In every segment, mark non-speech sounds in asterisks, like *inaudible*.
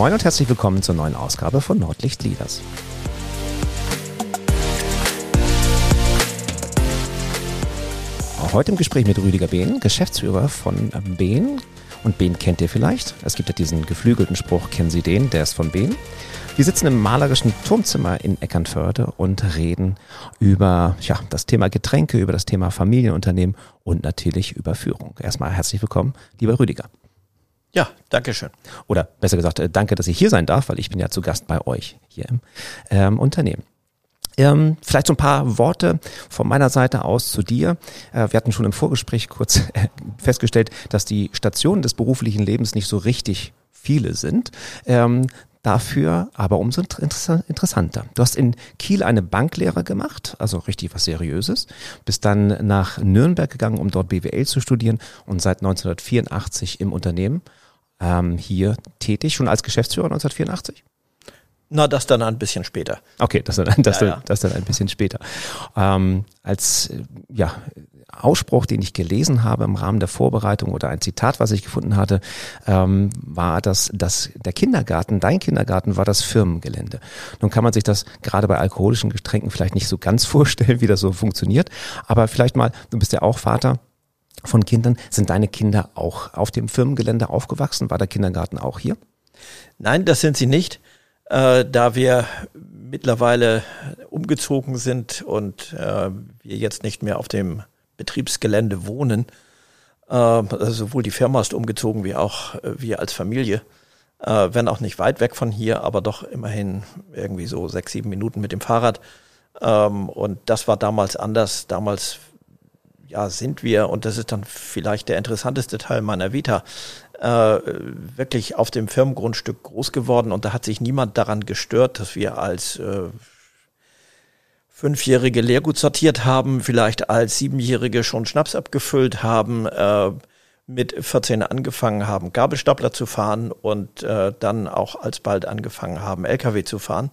Moin und herzlich willkommen zur neuen Ausgabe von Nordlicht Leaders. Heute im Gespräch mit Rüdiger Behn, Geschäftsführer von Behn. Und Behn kennt ihr vielleicht. Es gibt ja diesen geflügelten Spruch, kennen Sie den, der ist von Behn. Wir sitzen im malerischen Turmzimmer in Eckernförde und reden über ja, das Thema Getränke, über das Thema Familienunternehmen und natürlich über Führung. Erstmal herzlich willkommen, lieber Rüdiger. Ja, danke schön. Oder besser gesagt, äh, danke, dass ich hier sein darf, weil ich bin ja zu Gast bei euch hier im ähm, Unternehmen. Ähm, vielleicht so ein paar Worte von meiner Seite aus zu dir. Äh, wir hatten schon im Vorgespräch kurz äh, festgestellt, dass die Stationen des beruflichen Lebens nicht so richtig viele sind. Ähm, dafür aber umso interessanter. Du hast in Kiel eine Banklehre gemacht, also richtig was Seriöses, bist dann nach Nürnberg gegangen, um dort BWL zu studieren und seit 1984 im Unternehmen ähm, hier tätig, schon als Geschäftsführer 1984? Na, das dann ein bisschen später. Okay, das dann, *laughs* das, ja, ja. das dann ein bisschen später. Ähm, als ja, Ausspruch, den ich gelesen habe im Rahmen der Vorbereitung oder ein Zitat, was ich gefunden hatte, ähm, war das, dass der Kindergarten, dein Kindergarten war das Firmengelände. Nun kann man sich das gerade bei alkoholischen Getränken vielleicht nicht so ganz *laughs* vorstellen, wie das so funktioniert, aber vielleicht mal, du bist ja auch Vater, von Kindern. Sind deine Kinder auch auf dem Firmengelände aufgewachsen? War der Kindergarten auch hier? Nein, das sind sie nicht äh, da wir mittlerweile umgezogen sind und äh, wir jetzt nicht mehr auf dem Betriebsgelände wohnen. Äh, also sowohl die Firma ist umgezogen wie auch äh, wir als Familie. Äh, wenn auch nicht weit weg von hier, aber doch immerhin irgendwie so sechs, sieben Minuten mit dem Fahrrad. Ähm, und das war damals anders. Damals ja, sind wir, und das ist dann vielleicht der interessanteste Teil meiner Vita, äh, wirklich auf dem Firmengrundstück groß geworden und da hat sich niemand daran gestört, dass wir als äh, Fünfjährige Lehrgut sortiert haben, vielleicht als Siebenjährige schon Schnaps abgefüllt haben, äh, mit 14 angefangen haben, Gabelstapler zu fahren und äh, dann auch alsbald angefangen haben, LKW zu fahren.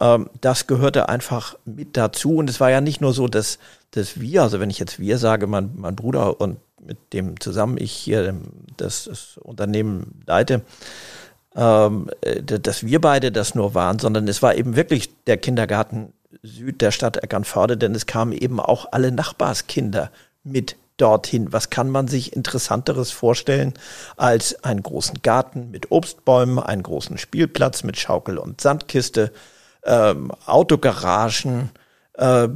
Ähm, das gehörte einfach mit dazu. Und es war ja nicht nur so, dass, dass wir, also wenn ich jetzt wir sage, mein, mein Bruder und mit dem zusammen ich hier das, das Unternehmen leite, ähm, dass wir beide das nur waren, sondern es war eben wirklich der Kindergarten Süd der Stadt Eckernförde, denn es kamen eben auch alle Nachbarskinder mit dorthin. Was kann man sich Interessanteres vorstellen als einen großen Garten mit Obstbäumen, einen großen Spielplatz mit Schaukel und Sandkiste, ähm, Autogaragen, äh,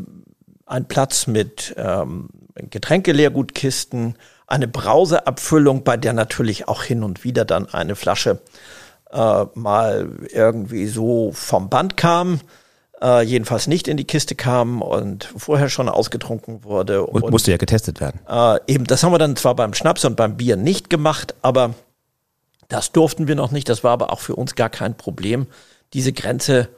ein Platz mit ähm, Getränkeleergutkisten, eine Brauseabfüllung, bei der natürlich auch hin und wieder dann eine Flasche äh, mal irgendwie so vom Band kam, äh, jedenfalls nicht in die Kiste kam und vorher schon ausgetrunken wurde. Und, und musste ja getestet werden. Äh, eben, das haben wir dann zwar beim Schnaps und beim Bier nicht gemacht, aber das durften wir noch nicht. Das war aber auch für uns gar kein Problem, diese Grenze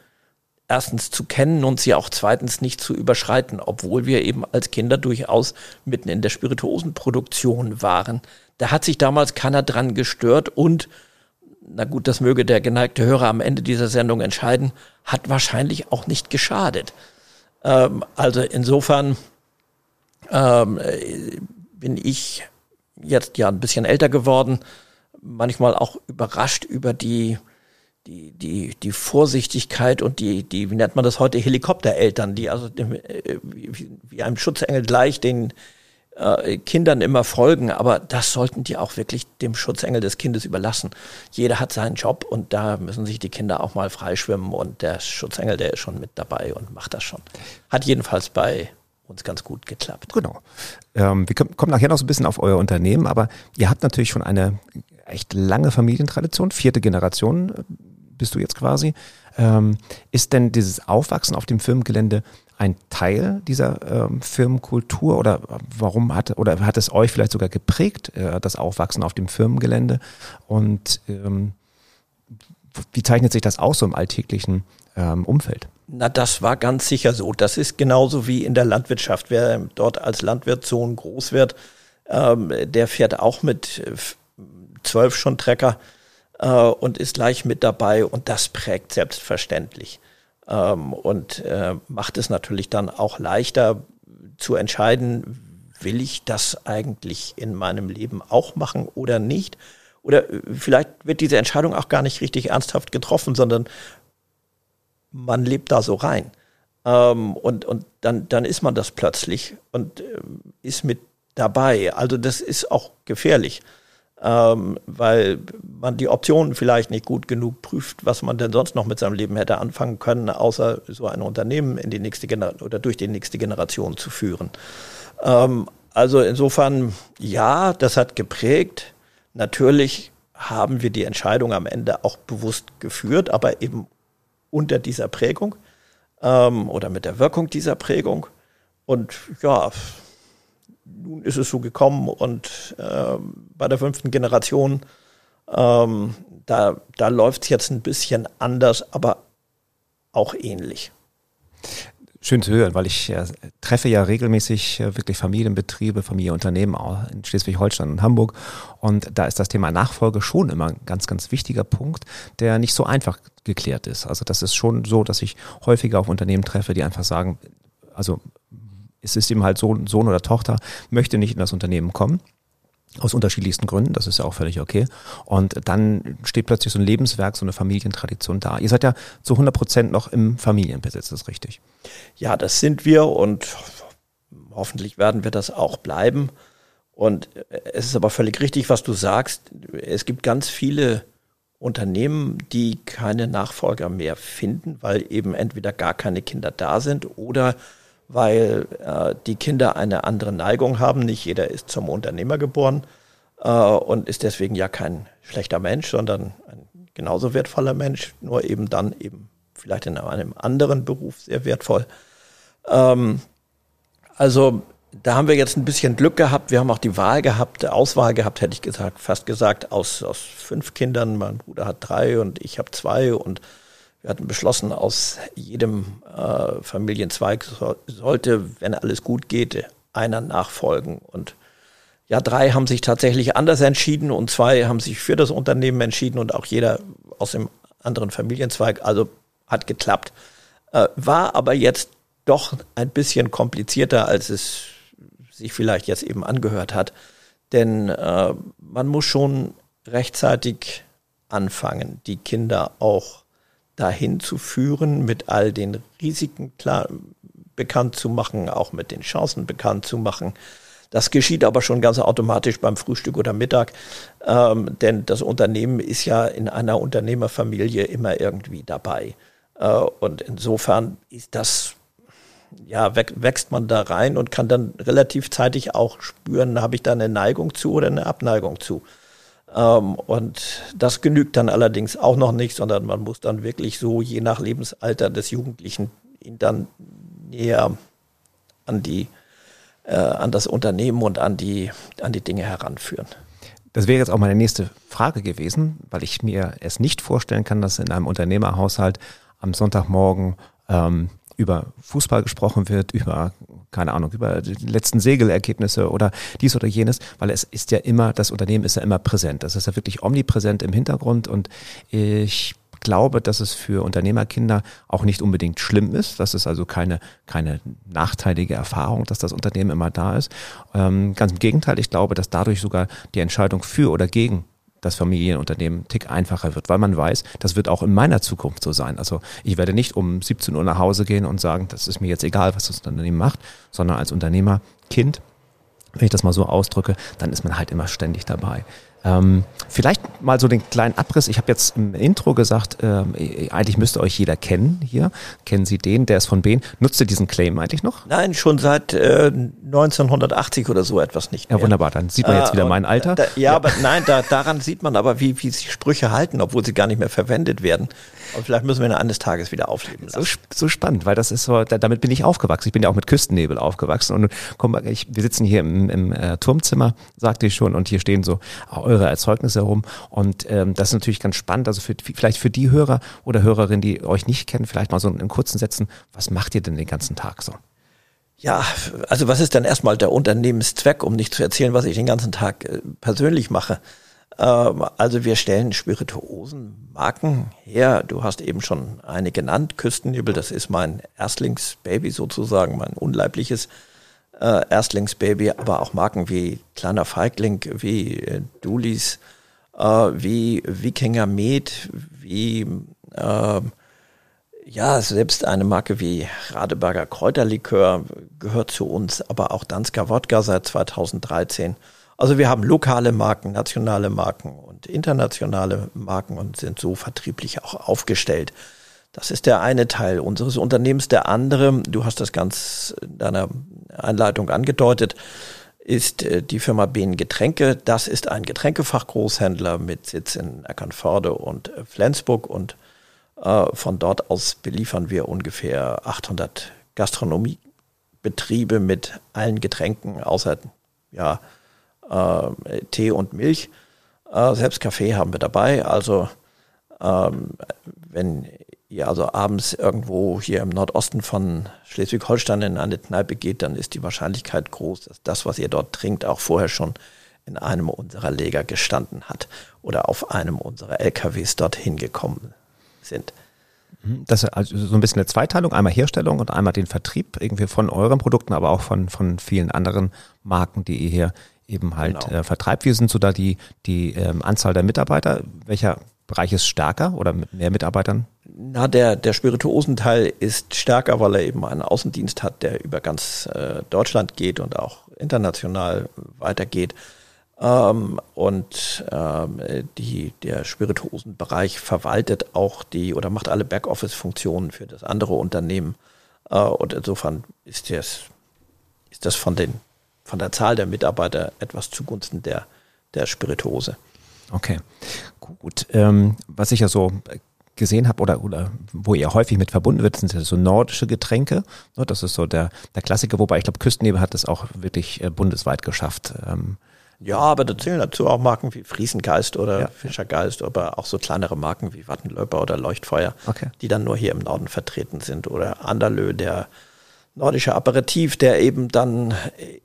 erstens zu kennen und sie auch zweitens nicht zu überschreiten, obwohl wir eben als Kinder durchaus mitten in der Spirituosenproduktion waren. Da hat sich damals keiner dran gestört und na gut, das möge der geneigte Hörer am Ende dieser Sendung entscheiden, hat wahrscheinlich auch nicht geschadet. Ähm, also insofern ähm, bin ich jetzt ja ein bisschen älter geworden, manchmal auch überrascht über die die, die, die Vorsichtigkeit und die, die, wie nennt man das heute, Helikoptereltern, die also dem, äh, wie, einem Schutzengel gleich den äh, Kindern immer folgen, aber das sollten die auch wirklich dem Schutzengel des Kindes überlassen. Jeder hat seinen Job und da müssen sich die Kinder auch mal freischwimmen und der Schutzengel, der ist schon mit dabei und macht das schon. Hat jedenfalls bei uns ganz gut geklappt. Genau. Ähm, wir kommen nachher noch so ein bisschen auf euer Unternehmen, aber ihr habt natürlich schon eine echt lange Familientradition, vierte Generation äh, bist du jetzt quasi. Ähm, ist denn dieses Aufwachsen auf dem Firmengelände ein Teil dieser ähm, Firmenkultur oder warum hat oder hat es euch vielleicht sogar geprägt, äh, das Aufwachsen auf dem Firmengelände? Und ähm, wie zeichnet sich das aus so im alltäglichen ähm, Umfeld? Na, das war ganz sicher so. Das ist genauso wie in der Landwirtschaft. Wer dort als Landwirt so groß wird, ähm, der fährt auch mit äh, zwölf schon Trecker äh, und ist gleich mit dabei und das prägt selbstverständlich ähm, und äh, macht es natürlich dann auch leichter zu entscheiden, will ich das eigentlich in meinem Leben auch machen oder nicht? oder vielleicht wird diese Entscheidung auch gar nicht richtig ernsthaft getroffen, sondern man lebt da so rein. Ähm, und und dann, dann ist man das plötzlich und äh, ist mit dabei. Also das ist auch gefährlich, ähm, weil man die Optionen vielleicht nicht gut genug prüft, was man denn sonst noch mit seinem Leben hätte anfangen können, außer so ein Unternehmen in die nächste Generation oder durch die nächste Generation zu führen. Ähm, also insofern, ja, das hat geprägt. Natürlich haben wir die Entscheidung am Ende auch bewusst geführt, aber eben unter dieser Prägung ähm, oder mit der Wirkung dieser Prägung. Und ja, nun ist es so gekommen und äh, bei der fünften Generation, ähm, da, da läuft es jetzt ein bisschen anders, aber auch ähnlich. Schön zu hören, weil ich äh, treffe ja regelmäßig äh, wirklich Familienbetriebe, Familienunternehmen in Schleswig-Holstein und Hamburg. Und da ist das Thema Nachfolge schon immer ein ganz, ganz wichtiger Punkt, der nicht so einfach geklärt ist. Also das ist schon so, dass ich häufiger auf Unternehmen treffe, die einfach sagen, also es ist eben halt Sohn, Sohn oder Tochter, möchte nicht in das Unternehmen kommen aus unterschiedlichsten Gründen, das ist ja auch völlig okay. Und dann steht plötzlich so ein Lebenswerk, so eine Familientradition da. Ihr seid ja zu 100 Prozent noch im Familienbesitz, ist richtig? Ja, das sind wir und hoffentlich werden wir das auch bleiben. Und es ist aber völlig richtig, was du sagst. Es gibt ganz viele Unternehmen, die keine Nachfolger mehr finden, weil eben entweder gar keine Kinder da sind oder weil äh, die Kinder eine andere Neigung haben. Nicht jeder ist zum Unternehmer geboren äh, und ist deswegen ja kein schlechter Mensch, sondern ein genauso wertvoller Mensch, nur eben dann eben vielleicht in einem anderen Beruf sehr wertvoll. Ähm, also da haben wir jetzt ein bisschen Glück gehabt. Wir haben auch die Wahl gehabt, Auswahl gehabt, hätte ich gesagt, fast gesagt, aus, aus fünf Kindern. Mein Bruder hat drei und ich habe zwei und wir hatten beschlossen, aus jedem äh, Familienzweig so, sollte, wenn alles gut geht, einer nachfolgen. Und ja, drei haben sich tatsächlich anders entschieden und zwei haben sich für das Unternehmen entschieden und auch jeder aus dem anderen Familienzweig. Also hat geklappt. Äh, war aber jetzt doch ein bisschen komplizierter, als es sich vielleicht jetzt eben angehört hat. Denn äh, man muss schon rechtzeitig anfangen, die Kinder auch dahin zu führen, mit all den Risiken klar bekannt zu machen, auch mit den Chancen bekannt zu machen. Das geschieht aber schon ganz automatisch beim Frühstück oder Mittag, ähm, denn das Unternehmen ist ja in einer Unternehmerfamilie immer irgendwie dabei. Äh, und insofern ist das, ja, wächst man da rein und kann dann relativ zeitig auch spüren, habe ich da eine Neigung zu oder eine Abneigung zu. Ähm, und das genügt dann allerdings auch noch nicht, sondern man muss dann wirklich so je nach Lebensalter des Jugendlichen ihn dann näher an die äh, an das Unternehmen und an die an die Dinge heranführen. Das wäre jetzt auch meine nächste Frage gewesen, weil ich mir es nicht vorstellen kann, dass in einem Unternehmerhaushalt am Sonntagmorgen ähm, über Fußball gesprochen wird, über, keine Ahnung, über die letzten Segelergebnisse oder dies oder jenes, weil es ist ja immer, das Unternehmen ist ja immer präsent. Das ist ja wirklich omnipräsent im Hintergrund und ich glaube, dass es für Unternehmerkinder auch nicht unbedingt schlimm ist. Das ist also keine, keine nachteilige Erfahrung, dass das Unternehmen immer da ist. Ähm, ganz im Gegenteil, ich glaube, dass dadurch sogar die Entscheidung für oder gegen das Familienunternehmen tick einfacher wird, weil man weiß, das wird auch in meiner Zukunft so sein. Also ich werde nicht um 17 Uhr nach Hause gehen und sagen, das ist mir jetzt egal, was das Unternehmen macht, sondern als Unternehmer, Kind, wenn ich das mal so ausdrücke, dann ist man halt immer ständig dabei. Ähm, vielleicht mal so den kleinen Abriss. Ich habe jetzt im Intro gesagt, ähm, eigentlich müsste euch jeder kennen hier. Kennen Sie den? Der ist von Behn. Nutzt ihr diesen Claim eigentlich noch? Nein, schon seit äh, 1980 oder so etwas nicht mehr. Ja, wunderbar. Dann sieht man jetzt wieder äh, mein Alter. Da, ja, ja, aber nein, da, daran sieht man aber, wie, wie sich Sprüche halten, obwohl sie gar nicht mehr verwendet werden. Und vielleicht müssen wir ihn eines Tages wieder aufleben lassen. So, so spannend, weil das ist so, damit bin ich aufgewachsen. Ich bin ja auch mit Küstennebel aufgewachsen. Und komm, ich, wir sitzen hier im, im äh, Turmzimmer, sagte ich schon, und hier stehen so eure Erzeugnisse herum. Und ähm, das ist natürlich ganz spannend. Also für, vielleicht für die Hörer oder Hörerinnen, die euch nicht kennen, vielleicht mal so in kurzen Sätzen, was macht ihr denn den ganzen Tag so? Ja, also was ist denn erstmal der Unternehmenszweck, um nicht zu erzählen, was ich den ganzen Tag äh, persönlich mache? Ähm, also wir stellen Spirituosenmarken her. Du hast eben schon eine genannt, Küstennebel, das ist mein Erstlingsbaby sozusagen, mein unleibliches äh, Erstlingsbaby, aber auch Marken wie Kleiner Feigling, wie äh, Dulis, äh, wie Wikinger Med, wie äh, ja, selbst eine Marke wie Radeberger Kräuterlikör gehört zu uns, aber auch Dansker Wodka seit 2013. Also wir haben lokale Marken, nationale Marken und internationale Marken und sind so vertrieblich auch aufgestellt. Das ist der eine Teil unseres Unternehmens. Der andere, du hast das ganz in deiner Einleitung angedeutet, ist äh, die Firma Behn Getränke. Das ist ein Getränkefachgroßhändler mit Sitz in Eckernförde und äh, Flensburg und äh, von dort aus beliefern wir ungefähr 800 Gastronomiebetriebe mit allen Getränken außer ja, Tee und Milch. selbst Kaffee haben wir dabei. Also ähm, wenn ihr also abends irgendwo hier im Nordosten von Schleswig-Holstein in eine Kneipe geht, dann ist die Wahrscheinlichkeit groß, dass das, was ihr dort trinkt, auch vorher schon in einem unserer Läger gestanden hat oder auf einem unserer LKWs dorthin gekommen sind. Mhm. Das ist also so ein bisschen eine Zweiteilung, einmal Herstellung und einmal den Vertrieb irgendwie von euren Produkten, aber auch von, von vielen anderen Marken, die ihr hier eben halt genau. äh, vertreibt. Wie sind so da die, die ähm, Anzahl der Mitarbeiter? Welcher Bereich ist stärker oder mit mehr Mitarbeitern? Na, der, der Spirituosenteil ist stärker, weil er eben einen Außendienst hat, der über ganz äh, Deutschland geht und auch international weitergeht. Ähm, und ähm, die, der Spirituosenbereich verwaltet auch die oder macht alle Backoffice-Funktionen für das andere Unternehmen. Äh, und insofern ist das, ist das von, den, von der Zahl der Mitarbeiter etwas zugunsten der, der Spirituose. Okay, gut. Ähm, was ich ja so gesehen habe oder, oder wo ihr häufig mit verbunden wird, sind so nordische Getränke. Ne, das ist so der, der Klassiker, wobei ich glaube, Küstennebel hat es auch wirklich äh, bundesweit geschafft. Ähm, ja, aber da zählen dazu auch Marken wie Friesengeist oder ja. Fischergeist, aber auch so kleinere Marken wie Wattenlöper oder Leuchtfeuer, okay. die dann nur hier im Norden vertreten sind. Oder Anderlö, der nordische Aperitif, der eben dann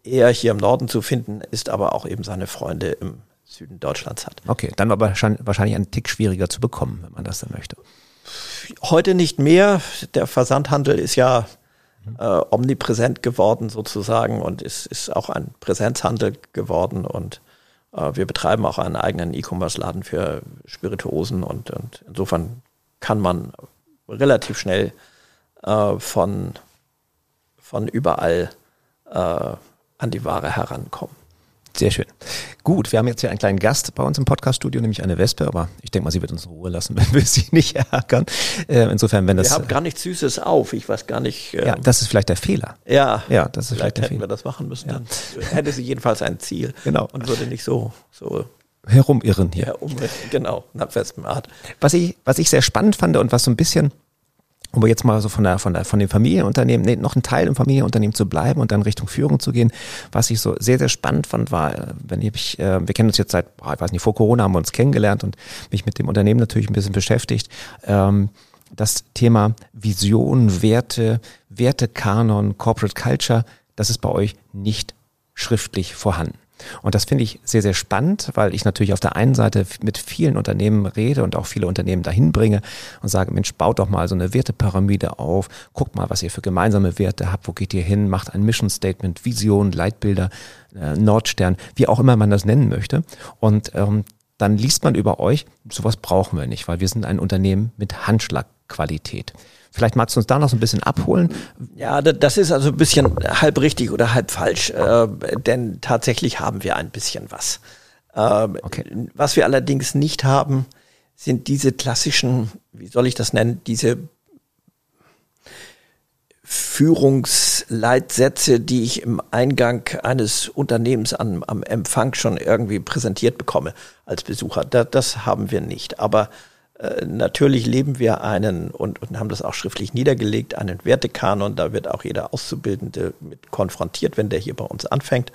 eher hier im Norden zu finden ist, aber auch eben seine Freunde im Süden Deutschlands hat. Okay, dann aber wahrscheinlich ein Tick schwieriger zu bekommen, wenn man das dann möchte. Heute nicht mehr. Der Versandhandel ist ja äh, omnipräsent geworden sozusagen und ist, ist auch ein Präsenzhandel geworden und äh, wir betreiben auch einen eigenen E-Commerce-Laden für Spirituosen und, und, insofern kann man relativ schnell äh, von, von überall äh, an die Ware herankommen. Sehr schön. Gut, wir haben jetzt hier einen kleinen Gast bei uns im Podcast-Studio, nämlich eine Wespe, aber ich denke mal, sie wird uns in Ruhe lassen, *laughs* wenn wir sie nicht ärgern. Äh, insofern, wenn das. Wir haben gar nichts Süßes auf. Ich weiß gar nicht. Ähm, ja, das ist vielleicht der Fehler. Ja, ja das ist vielleicht, vielleicht der hätten Fehler. wir das machen müssen. Ja. Dann hätte sie jedenfalls ein Ziel. Genau. Und würde nicht so, so herumirren hier. Herumirren, genau, nach Wespenart. Was ich, was ich sehr spannend fand und was so ein bisschen um jetzt mal so von der, von der, von dem Familienunternehmen, nee, noch ein Teil im Familienunternehmen zu bleiben und dann Richtung Führung zu gehen. Was ich so sehr, sehr spannend fand, war, äh, wenn ich, äh, wir kennen uns jetzt seit, ich weiß nicht, vor Corona haben wir uns kennengelernt und mich mit dem Unternehmen natürlich ein bisschen beschäftigt. Ähm, das Thema Vision, Werte, Wertekanon, Corporate Culture, das ist bei euch nicht schriftlich vorhanden. Und das finde ich sehr, sehr spannend, weil ich natürlich auf der einen Seite mit vielen Unternehmen rede und auch viele Unternehmen dahin bringe und sage, Mensch, baut doch mal so eine Wertepyramide auf, guckt mal, was ihr für gemeinsame Werte habt, wo geht ihr hin, macht ein Mission Statement, Vision, Leitbilder, äh, Nordstern, wie auch immer man das nennen möchte. Und ähm, dann liest man über euch, sowas brauchen wir nicht, weil wir sind ein Unternehmen mit Handschlagqualität. Vielleicht magst du uns da noch so ein bisschen abholen. Ja, das ist also ein bisschen halb richtig oder halb falsch, äh, denn tatsächlich haben wir ein bisschen was. Äh, okay. Was wir allerdings nicht haben, sind diese klassischen, wie soll ich das nennen, diese Führungsleitsätze, die ich im Eingang eines Unternehmens am, am Empfang schon irgendwie präsentiert bekomme als Besucher. Da, das haben wir nicht. Aber natürlich leben wir einen und, und haben das auch schriftlich niedergelegt, einen Wertekanon. Da wird auch jeder Auszubildende mit konfrontiert, wenn der hier bei uns anfängt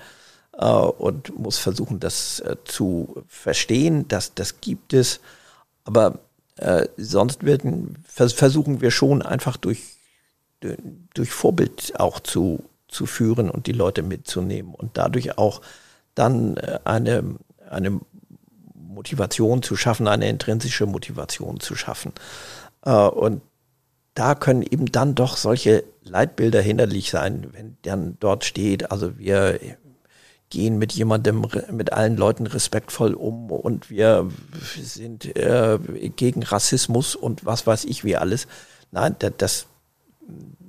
äh, und muss versuchen, das äh, zu verstehen. Das, das gibt es. Aber äh, sonst werden, vers versuchen wir schon einfach durch, durch Vorbild auch zu, zu führen und die Leute mitzunehmen und dadurch auch dann äh, eine, eine Motivation zu schaffen, eine intrinsische Motivation zu schaffen. Äh, und da können eben dann doch solche Leitbilder hinderlich sein, wenn dann dort steht, also wir, gehen mit jemandem, mit allen Leuten respektvoll um und wir sind äh, gegen Rassismus und was weiß ich wie alles. Nein, das,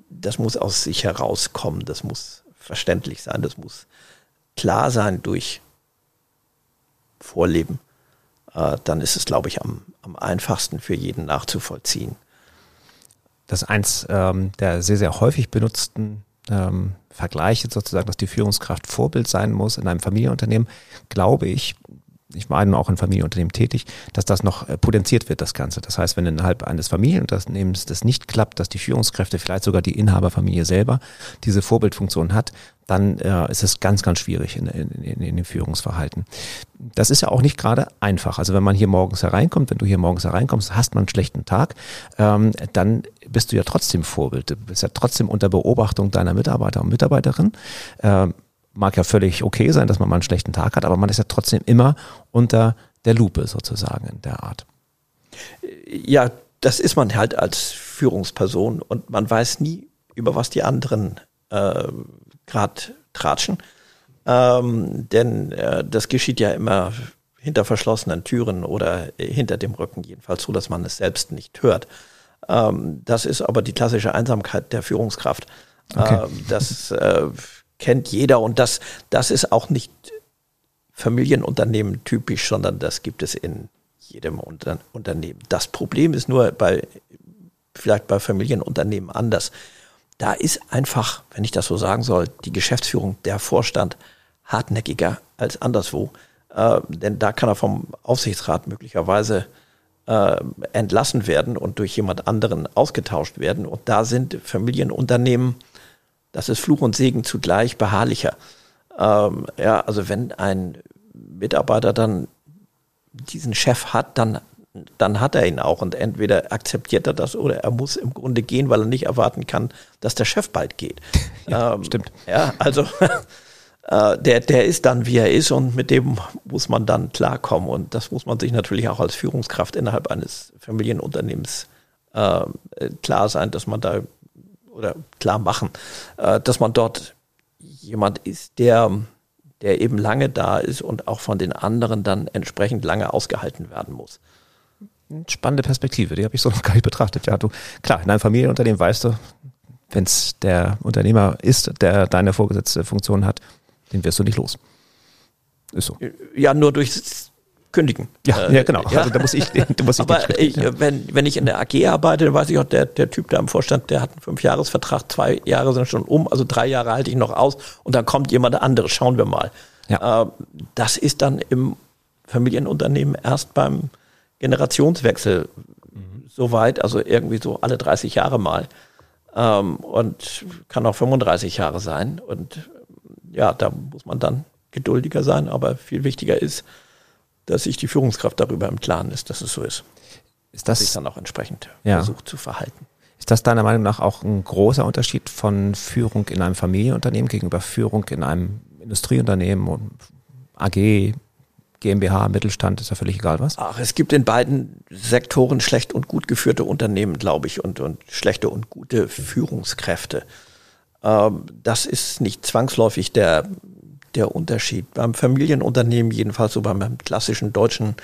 das muss aus sich herauskommen, das muss verständlich sein, das muss klar sein durch Vorleben. Äh, dann ist es, glaube ich, am, am einfachsten für jeden nachzuvollziehen. Das ist eins ähm, der sehr, sehr häufig benutzten ähm, Vergleiche sozusagen, dass die Führungskraft Vorbild sein muss in einem Familienunternehmen, glaube ich, ich war auch in Familienunternehmen tätig, dass das noch äh, potenziert wird, das Ganze. Das heißt, wenn innerhalb eines Familienunternehmens das nicht klappt, dass die Führungskräfte, vielleicht sogar die Inhaberfamilie selber, diese Vorbildfunktion hat, dann äh, ist es ganz, ganz schwierig in, in, in, in dem Führungsverhalten. Das ist ja auch nicht gerade einfach. Also wenn man hier morgens hereinkommt, wenn du hier morgens hereinkommst, hast man einen schlechten Tag, ähm, dann bist du ja trotzdem Vorbild. Du bist ja trotzdem unter Beobachtung deiner Mitarbeiter und Mitarbeiterin. Ähm, mag ja völlig okay sein, dass man mal einen schlechten Tag hat, aber man ist ja trotzdem immer unter der Lupe sozusagen in der Art. Ja, das ist man halt als Führungsperson und man weiß nie, über was die anderen äh, gerade tratschen. Ähm, denn äh, das geschieht ja immer hinter verschlossenen Türen oder hinter dem Rücken, jedenfalls so, dass man es selbst nicht hört. Ähm, das ist aber die klassische Einsamkeit der Führungskraft. Okay. Ähm, das äh, kennt jeder und das, das ist auch nicht Familienunternehmen typisch, sondern das gibt es in jedem Unter Unternehmen. Das Problem ist nur bei, vielleicht bei Familienunternehmen anders. Da ist einfach, wenn ich das so sagen soll, die Geschäftsführung, der Vorstand hartnäckiger als anderswo. Äh, denn da kann er vom Aufsichtsrat möglicherweise äh, entlassen werden und durch jemand anderen ausgetauscht werden. Und da sind Familienunternehmen das ist Fluch und Segen zugleich beharrlicher. Ähm, ja, also wenn ein Mitarbeiter dann diesen Chef hat, dann, dann hat er ihn auch und entweder akzeptiert er das oder er muss im Grunde gehen, weil er nicht erwarten kann, dass der Chef bald geht. *laughs* Ja, ähm, stimmt. Ja, also *laughs* äh, der, der ist dann, wie er ist und mit dem muss man dann klarkommen und das muss man sich natürlich auch als Führungskraft innerhalb eines Familienunternehmens äh, klar sein, dass man da oder klar machen, äh, dass man dort jemand ist, der, der eben lange da ist und auch von den anderen dann entsprechend lange ausgehalten werden muss. Spannende Perspektive, die habe ich so *laughs* noch gar nicht betrachtet. Ja, du, klar, in einem Familienunternehmen weißt du, wenn es der Unternehmer ist, der deine vorgesetzte Funktion hat, den wirst du nicht los. Ist so. Ja, nur durch kündigen. Ja, äh, ja genau. Ja. Also da muss ich, da muss ich Aber ich, wenn, wenn ich in der AG arbeite, dann weiß ich auch, der, der Typ da im Vorstand, der hat einen Fünfjahresvertrag, zwei Jahre sind schon um, also drei Jahre halte ich noch aus und dann kommt jemand anderes, schauen wir mal. Ja. Äh, das ist dann im Familienunternehmen erst beim Generationswechsel mhm. soweit, also irgendwie so alle 30 Jahre mal. Ähm, und kann auch 35 Jahre sein. Und ja, da muss man dann geduldiger sein, aber viel wichtiger ist, dass sich die Führungskraft darüber im Klaren ist, dass es so ist. Ist das sich dann auch entsprechend ja. versucht zu verhalten. Ist das deiner Meinung nach auch ein großer Unterschied von Führung in einem Familienunternehmen gegenüber Führung in einem Industrieunternehmen, AG, GmbH, Mittelstand, ist ja völlig egal was? Ach, es gibt in beiden Sektoren schlecht und gut geführte Unternehmen, glaube ich, und, und schlechte und gute Führungskräfte. Ähm, das ist nicht zwangsläufig der der Unterschied. Beim Familienunternehmen, jedenfalls so beim klassischen deutschen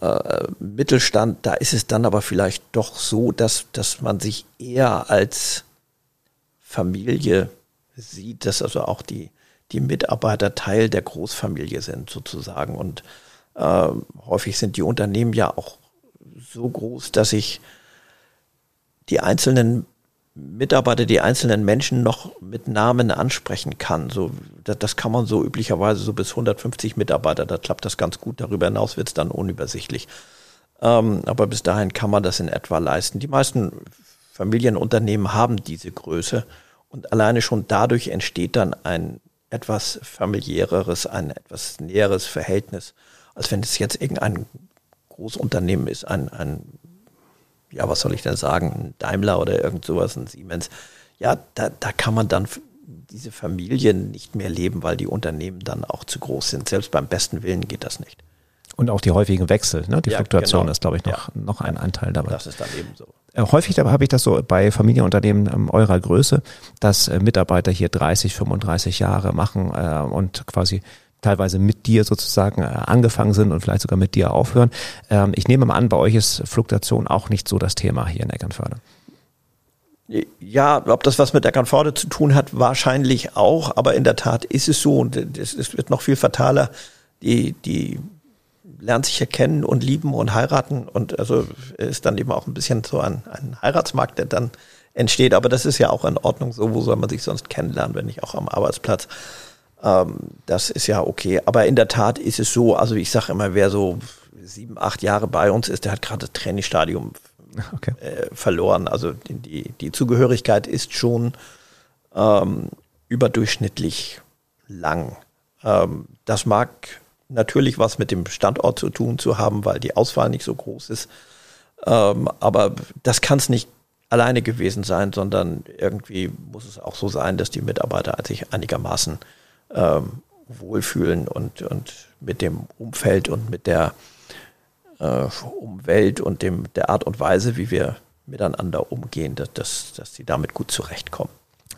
äh, Mittelstand, da ist es dann aber vielleicht doch so, dass, dass man sich eher als Familie sieht, dass also auch die, die Mitarbeiter Teil der Großfamilie sind sozusagen. Und äh, häufig sind die Unternehmen ja auch so groß, dass ich die einzelnen Mitarbeiter, die einzelnen Menschen noch mit Namen ansprechen kann. So, das, das kann man so üblicherweise so bis 150 Mitarbeiter, da klappt das ganz gut. Darüber hinaus wird es dann unübersichtlich. Ähm, aber bis dahin kann man das in etwa leisten. Die meisten Familienunternehmen haben diese Größe und alleine schon dadurch entsteht dann ein etwas familiäreres, ein etwas näheres Verhältnis, als wenn es jetzt irgendein Großunternehmen ist, ein, ein ja, was soll ich denn sagen, ein Daimler oder irgend sowas, ein Siemens. Ja, da, da kann man dann diese Familien nicht mehr leben, weil die Unternehmen dann auch zu groß sind. Selbst beim besten Willen geht das nicht. Und auch die häufigen Wechsel, ne? die Ja, Fluktuation genau. ist, glaube ich, noch, Ja. noch ein Anteil dabei. Das ist dann eben so. Äh, Häufig habe ich das so bei Familienunternehmen ähm, eurer Größe, dass äh, Mitarbeiter hier 30, 35 Jahre machen äh, und quasi teilweise mit dir sozusagen äh, angefangen sind und vielleicht sogar mit dir aufhören. Ähm, ich nehme mal an, bei euch ist Fluktuation auch nicht so das Thema hier in Eckernförde. Ja, ob das was mit Eckernförde zu tun hat, wahrscheinlich auch, aber in der Tat ist es so und es, wird noch viel fataler. Die, die lernen sich ja kennen und lieben und heiraten und also ist dann eben auch ein bisschen so ein, ein Heiratsmarkt, der dann entsteht, aber das ist ja auch in Ordnung so, wo soll man sich sonst kennenlernen, wenn nicht auch am Arbeitsplatz. Ähm, das ist ja okay, aber in der Tat ist es so, also ich sage immer, wer so sieben, acht Jahre bei uns ist, der hat gerade das Trainingsstadium Okay. äh, verloren. Also die, die, Zugehörigkeit ist schon ähm, überdurchschnittlich lang. Ähm, das mag natürlich was mit dem Standort zu tun zu haben, weil die Auswahl nicht so groß ist. Ähm, aber das kann es nicht alleine gewesen sein, sondern irgendwie muss es auch so sein, dass die Mitarbeiter sich einigermaßen ähm, wohlfühlen und, und mit dem Umfeld und mit der äh, Umwelt und dem, der Art und Weise, wie wir miteinander umgehen, dass, dass, sie damit gut zurechtkommen.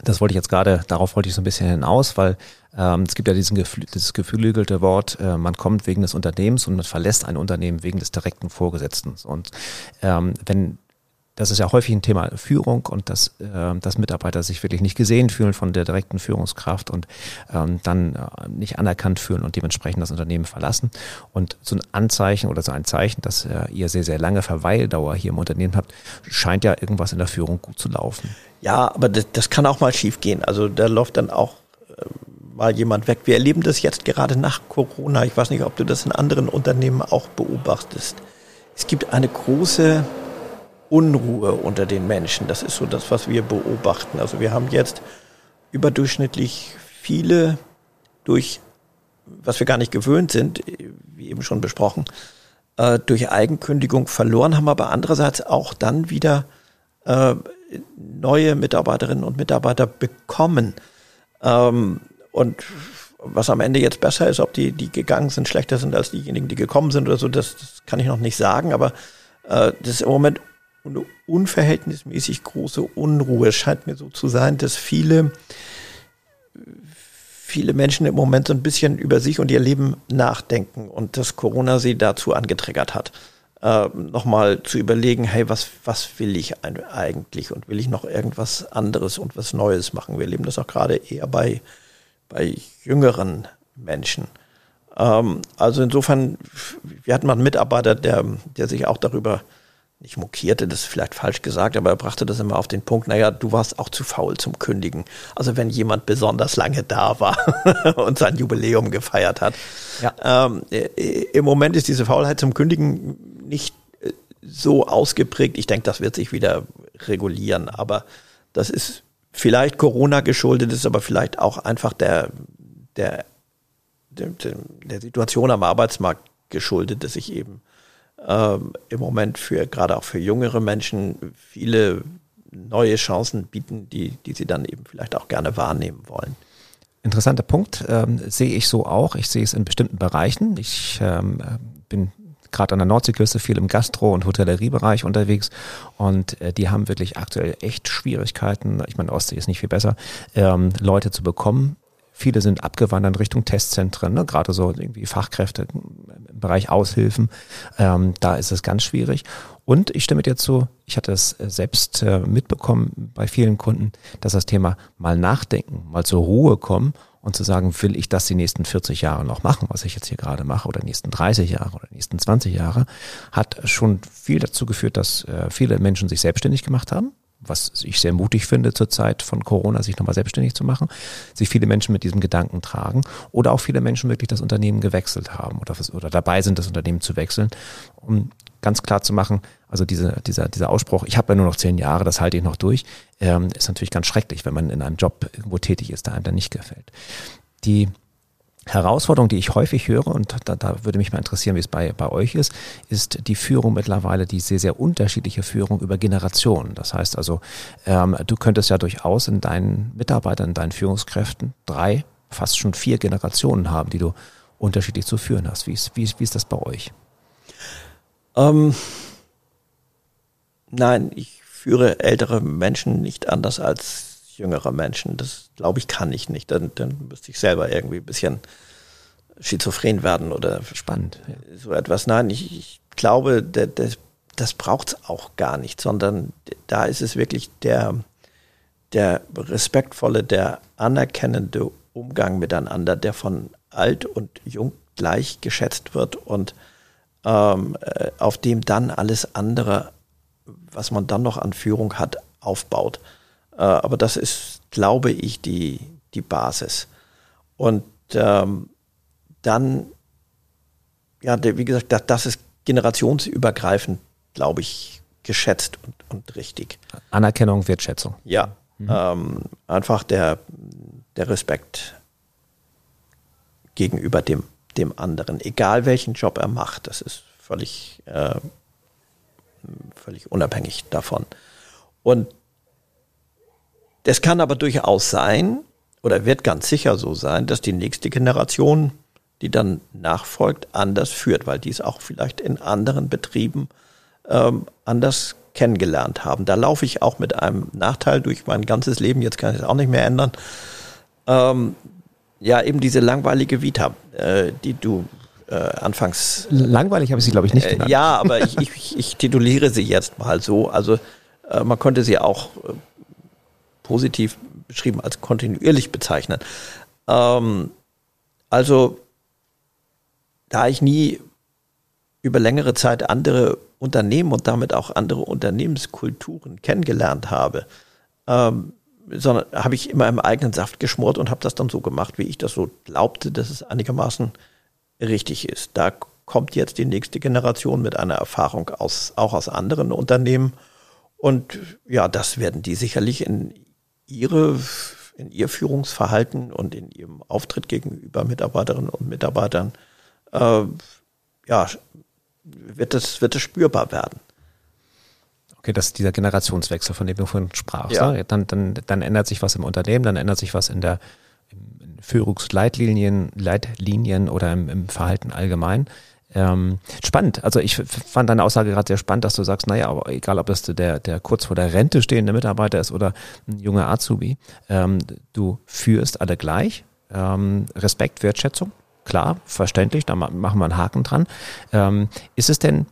Das wollte ich jetzt gerade, darauf wollte ich so ein bisschen hinaus, weil ähm, es gibt ja diesen Geflü dieses geflügelte Wort, äh, man kommt wegen des Unternehmens und man verlässt ein Unternehmen wegen des direkten Vorgesetzten. Und ähm, wenn das ist ja häufig ein Thema Führung und dass, äh, dass Mitarbeiter sich wirklich nicht gesehen fühlen von der direkten Führungskraft und ähm, dann äh, nicht anerkannt fühlen und dementsprechend das Unternehmen verlassen. Und so ein Anzeichen oder so ein Zeichen, dass äh, ihr sehr, sehr lange Verweildauer hier im Unternehmen habt, scheint ja irgendwas in der Führung gut zu laufen. Ja, aber das, das kann auch mal schief gehen. Also da läuft dann auch äh, mal jemand weg. Wir erleben das jetzt gerade nach Corona. Ich weiß nicht, ob du das in anderen Unternehmen auch beobachtest. Es gibt eine große Unruhe unter den Menschen. Das ist so das, was wir beobachten. Also wir haben jetzt überdurchschnittlich viele durch, was wir gar nicht gewöhnt sind, wie eben schon besprochen, äh, durch Eigenkündigung verloren, haben aber andererseits auch dann wieder äh, neue Mitarbeiterinnen und Mitarbeiter bekommen. Ähm, und was am Ende jetzt besser ist, ob die, die gegangen sind, schlechter sind als diejenigen, die gekommen sind oder so, das, das kann ich noch nicht sagen. Aber äh, das ist im Moment eine unverhältnismäßig große Unruhe. Es scheint mir so zu sein, dass viele, viele Menschen im Moment so ein bisschen über sich und ihr Leben nachdenken und dass Corona sie dazu angetriggert hat. Äh, nochmal zu überlegen, hey, was, was will ich eigentlich und will ich noch irgendwas anderes und was Neues machen? Wir erleben das auch gerade eher bei, bei jüngeren Menschen. Ähm, also insofern, wir hatten mal einen Mitarbeiter, der, der sich auch darüber nicht mokierte, das ist vielleicht falsch gesagt, aber er brachte das immer auf den Punkt, naja, du warst auch zu faul zum Kündigen. Also wenn jemand besonders lange da war *laughs* und sein Jubiläum gefeiert hat. Ja. Ähm, äh, Im Moment ist diese Faulheit zum Kündigen nicht äh, so ausgeprägt. Ich denke, das wird sich wieder regulieren, aber das ist vielleicht Corona geschuldet, ist aber vielleicht auch einfach der, der, der, der Situation am Arbeitsmarkt geschuldet, dass sich eben ähm, im Moment für gerade auch für jüngere Menschen viele neue Chancen bieten, die, die sie dann eben vielleicht auch gerne wahrnehmen wollen. Interessanter Punkt, ähm, sehe ich so auch. Ich sehe es in bestimmten Bereichen. Ich ähm, bin gerade an der Nordseeküste viel im Gastro- und Hotelleriebereich unterwegs und äh, die haben wirklich aktuell echt Schwierigkeiten. Ich meine, Ostsee ist nicht viel besser, ähm, Leute zu bekommen. Viele sind abgewandert Richtung Testzentren, ne? gerade so irgendwie Fachkräfte im Bereich Aushilfen. Ähm, da ist es ganz schwierig. Und ich stimme dir zu, ich hatte es äh, selbst äh, mitbekommen bei vielen Kunden, dass das Thema mal nachdenken, mal zur Ruhe kommen und zu sagen, will ich das die nächsten 40 Jahre noch machen, was ich jetzt hier gerade mache, oder die nächsten 30 Jahre oder die nächsten 20 Jahre, hat schon viel dazu geführt, dass äh, viele Menschen sich selbstständig gemacht haben, was ich sehr mutig finde zur Zeit von Corona, sich nochmal selbstständig zu machen, sich viele Menschen mit diesem Gedanken tragen oder auch viele Menschen wirklich das Unternehmen gewechselt haben oder, oder dabei sind, das Unternehmen zu wechseln, um ganz klar zu machen, also diese, dieser, dieser Ausspruch, ich habe ja nur noch zehn Jahre, das halte ich noch durch, ähm, ist natürlich ganz schrecklich, wenn man in einem Job irgendwo tätig ist, der einem dann nicht gefällt. Die Herausforderung, die ich häufig höre, und da, da würde mich mal interessieren, wie es bei, bei euch ist, ist die Führung mittlerweile, die sehr, sehr unterschiedliche Führung über Generationen. Das heißt also, ähm, du könntest ja durchaus in deinen Mitarbeitern, in deinen Führungskräften drei, fast schon vier Generationen haben, die du unterschiedlich zu führen hast. Wie ist, wie ist, wie ist das bei euch? Ähm, nein, ich führe ältere Menschen nicht anders als jüngere Menschen. Das glaube ich kann ich nicht. Dann, dann müsste ich selber irgendwie ein bisschen schizophren werden oder spannend. Ja. So etwas. Nein, ich, ich glaube, das, das, das braucht es auch gar nicht, sondern da ist es wirklich der, der respektvolle, der anerkennende Umgang miteinander, der von alt und jung gleich geschätzt wird und ähm, äh, auf dem dann alles andere, was man dann noch an Führung hat, aufbaut. Äh, aber das ist, glaube ich, die, die Basis. Und ähm, dann, ja, der, wie gesagt, das, das ist generationsübergreifend, glaube ich, geschätzt und, und richtig. Anerkennung, Wertschätzung. Ja, mhm. ähm, einfach der, der Respekt gegenüber dem, dem anderen, egal welchen Job er macht, das ist völlig, äh, völlig unabhängig davon. Und es kann aber durchaus sein, oder wird ganz sicher so sein, dass die nächste Generation, die dann nachfolgt, anders führt, weil die es auch vielleicht in anderen Betrieben ähm, anders kennengelernt haben. Da laufe ich auch mit einem Nachteil durch mein ganzes Leben, jetzt kann ich es auch nicht mehr ändern. Ähm, ja, eben diese langweilige Vita, äh, die du äh, anfangs. Langweilig habe ich sie, glaube ich, nicht äh, genannt. Äh, ja, aber ich, ich, ich, tituliere sie jetzt mal so. Also äh, man könnte sie auch äh, positiv beschrieben als kontinuierlich bezeichnen. Ähm, also, da ich nie über längere Zeit andere Unternehmen und damit auch andere Unternehmenskulturen kennengelernt habe, ähm, sondern habe ich immer im eigenen Saft geschmort und habe das dann so gemacht, wie ich das so glaubte, dass es einigermaßen richtig ist. Da kommt jetzt die nächste Generation mit einer Erfahrung aus, auch aus anderen Unternehmen. Und ja, das werden die sicherlich in ihre, in ihr Führungsverhalten und in ihrem Auftritt gegenüber Mitarbeiterinnen und Mitarbeitern, äh, ja, wird es, wird es spürbar werden. Okay, das ist dieser Generationswechsel, von dem du vorhin sprachst. Ja. Ne? Dann, dann, dann ändert sich was im Unternehmen, dann ändert sich was in der in Führungsleitlinien Leitlinien oder im, im Verhalten allgemein. Ähm, spannend. Also ich fand deine Aussage gerade sehr spannend, dass du sagst, naja, aber egal ob das der, der kurz vor der Rente stehende Mitarbeiter ist oder ein junger Azubi, ähm, du führst alle gleich. Ähm, Respekt, Wertschätzung, klar, verständlich, da machen wir einen Haken dran. Ähm, ist es denn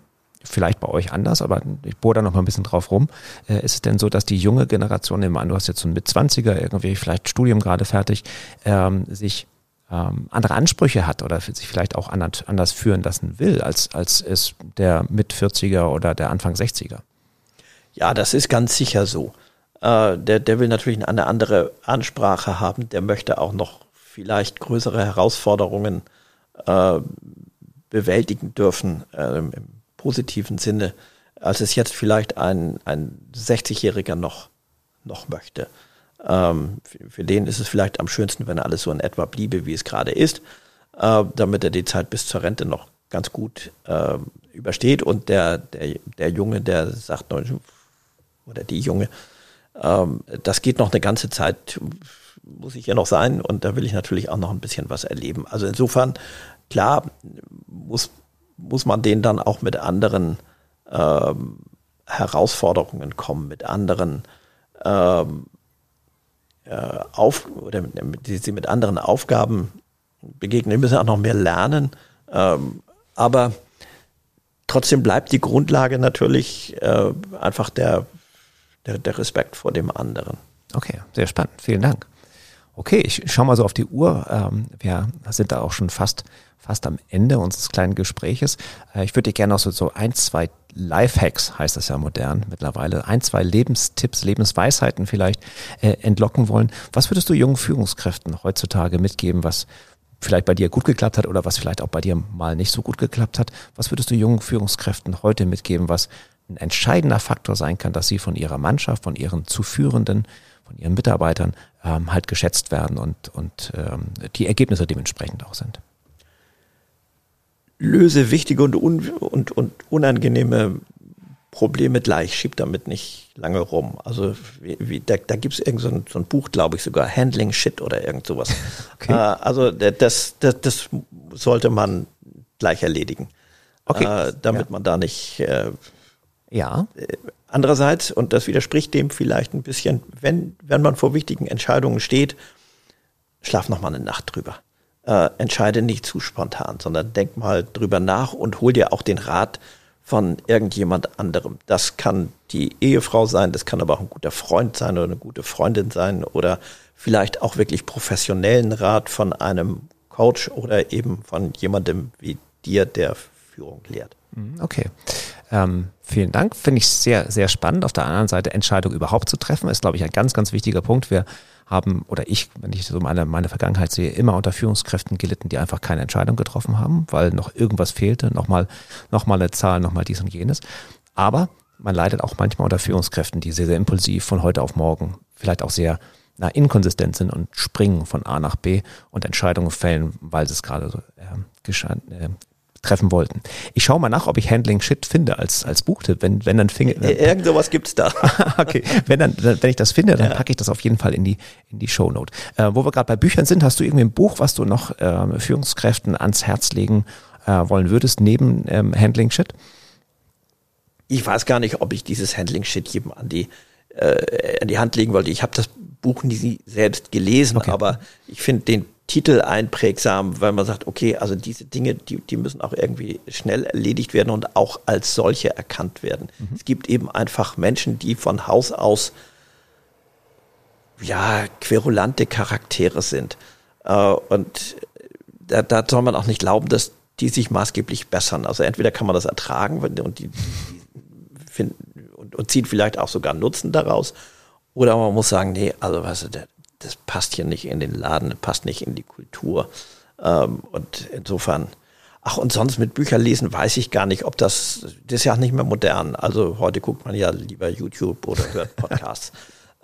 vielleicht bei euch anders, aber ich bohre da noch mal ein bisschen drauf rum. Äh, ist es denn so, dass die junge Generation, nehmen an, du hast jetzt so einen Mitzwanziger, irgendwie vielleicht Studium gerade fertig, ähm, sich ähm, andere Ansprüche hat oder sich vielleicht auch anders, führen lassen will, als, als es der Mit-40er oder der Anfang 60er? Ja, das ist ganz sicher so. Äh, der, der will natürlich eine andere Ansprache haben, der möchte auch noch vielleicht größere Herausforderungen äh, bewältigen dürfen, äh, im positiven Sinne, als es jetzt vielleicht ein, ein 60-Jähriger noch, noch möchte. Ähm, für, für, den ist es vielleicht am schönsten, wenn alles so in etwa bliebe, wie es gerade ist, äh, damit er die Zeit bis zur Rente noch ganz gut äh, übersteht. Und der, der, der Junge, der sagt, oder die Junge, ähm, das geht noch eine ganze Zeit, muss ich ja noch sein. Und da will ich natürlich auch noch ein bisschen was erleben. Also insofern, klar, muss, muss man den dann auch mit anderen ähm, Herausforderungen kommen, mit anderen ähm, äh, auf oder die sie mit anderen Aufgaben begegnen. Die müssen auch noch mehr lernen. Ähm, aber trotzdem bleibt die Grundlage natürlich äh, einfach der, der, der Respekt vor dem anderen. Okay, sehr spannend. Vielen Dank. Okay, ich schau mal so auf die Uhr. Ähm, wir sind da auch schon fast, fast am Ende unseres kleinen Gespräches. Äh, ich würde dir gerne noch so, so ein, zwei Lifehacks, heißt das ja modern mittlerweile, ein, zwei Lebenstipps, Lebensweisheiten vielleicht äh, entlocken wollen. Was würdest du jungen Führungskräften heutzutage mitgeben, was vielleicht bei dir gut geklappt hat oder was vielleicht auch bei dir mal nicht so gut geklappt hat? Was würdest du jungen Führungskräften heute mitgeben, was ein entscheidender Faktor sein kann, dass sie von ihrer Mannschaft, von ihren zu führenden von ihren Mitarbeitern ähm, halt geschätzt werden und, und ähm, die Ergebnisse dementsprechend auch sind. Löse wichtige und, un und, und unangenehme Probleme gleich, schieb damit nicht lange rum. Also wie, wie, da, da gibt es irgend so ein, so ein Buch, glaube ich, sogar, Handling Shit oder irgend sowas. *laughs* Okay. Äh, also das, das, das sollte man gleich erledigen. Okay. Äh, damit ja. man da nicht. Äh, ja. Äh, andererseits, und das widerspricht dem vielleicht ein bisschen, wenn, wenn man vor wichtigen Entscheidungen steht, schlaf noch mal eine Nacht drüber. Äh, entscheide nicht zu spontan, sondern denk mal drüber nach und hol dir auch den Rat von irgendjemand anderem. Das kann die Ehefrau sein, das kann aber auch ein guter Freund sein oder eine gute Freundin sein oder vielleicht auch wirklich professionellen Rat von einem Coach oder eben von jemandem wie dir, der Führung lehrt. Mhm, okay. Ähm, vielen Dank. Finde ich sehr, sehr spannend. Auf der anderen Seite Entscheidung überhaupt zu treffen, ist, glaube ich, ein ganz, ganz wichtiger Punkt. Wir haben, oder ich, wenn ich so meine, meine Vergangenheit sehe, immer unter Führungskräften gelitten, die einfach keine Entscheidung getroffen haben, weil noch irgendwas fehlte, nochmal, nochmal eine Zahl, nochmal dies und jenes. Aber man leidet auch manchmal unter Führungskräften, die sehr, sehr impulsiv von heute auf morgen, vielleicht auch sehr na, inkonsistent sind und springen von A nach B und Entscheidungen fällen, weil sie es gerade so äh, äh, treffen wollten. Ich schaue mal nach, ob ich Handling Shit finde als, als Buchtipp. Wenn, wenn dann finge, dann, Irgend sowas gibt's da. *laughs* okay. Wenn dann, wenn ich das finde, dann ja. packe ich das auf jeden Fall in die, in die Shownote. Äh, wo wir gerade bei Büchern sind, hast du irgendwie ein Buch, was du noch äh, Führungskräften ans Herz legen äh, wollen würdest, neben ähm, Handling Shit? Ich weiß gar nicht, ob ich dieses Handling Shit jedem an die, äh, an die Hand legen wollte. Ich habe das Buch nie selbst gelesen, okay. aber ich finde den Titel einprägsam, weil man sagt, okay, also diese Dinge, die, die müssen auch irgendwie schnell erledigt werden und auch als solche erkannt werden. Mhm. Es gibt eben einfach Menschen, die von Haus aus ja querulante Charaktere sind. Äh, und da, da soll man auch nicht glauben, dass die sich maßgeblich bessern. Also entweder kann man das ertragen und die, die finden und, und zieht vielleicht auch sogar Nutzen daraus, oder man muss sagen, nee, also weißt du, der, das passt hier nicht in den Laden, passt nicht in die Kultur. Ähm, und insofern, ach, und sonst mit Büchern lesen weiß ich gar nicht, ob das, das ist ja nicht mehr modern. Also heute guckt man ja lieber YouTube oder hört *laughs* Podcasts.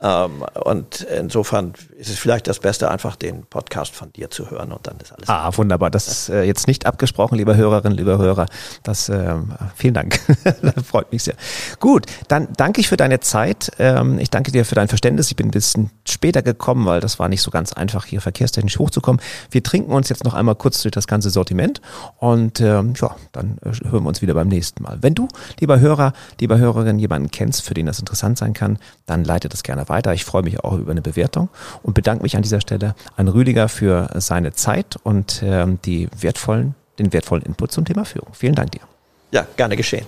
Ähm, und insofern ist es vielleicht das Beste, einfach den Podcast von dir zu hören und dann ist alles. Ah, wunderbar. Das ist äh, jetzt nicht abgesprochen, lieber Hörerinnen, lieber Hörer. Das, äh, vielen Dank. *laughs* das freut mich sehr. Gut, dann danke ich für deine Zeit. Ähm, ich danke dir für dein Verständnis. Ich bin ein bisschen später gekommen, weil das war nicht so ganz einfach, hier verkehrstechnisch hochzukommen. Wir trinken uns jetzt noch einmal kurz durch das ganze Sortiment und ähm, ja, dann äh, hören wir uns wieder beim nächsten Mal. Wenn du, lieber Hörer, lieber Hörerin, jemanden kennst, für den das interessant sein kann, dann leite das gerne weiter. Ich freue mich auch über eine Bewertung und bedanke mich an dieser Stelle an Rüdiger für seine Zeit und ähm, die wertvollen, den wertvollen Input zum Thema Führung. Vielen Dank dir. Ja, gerne geschehen.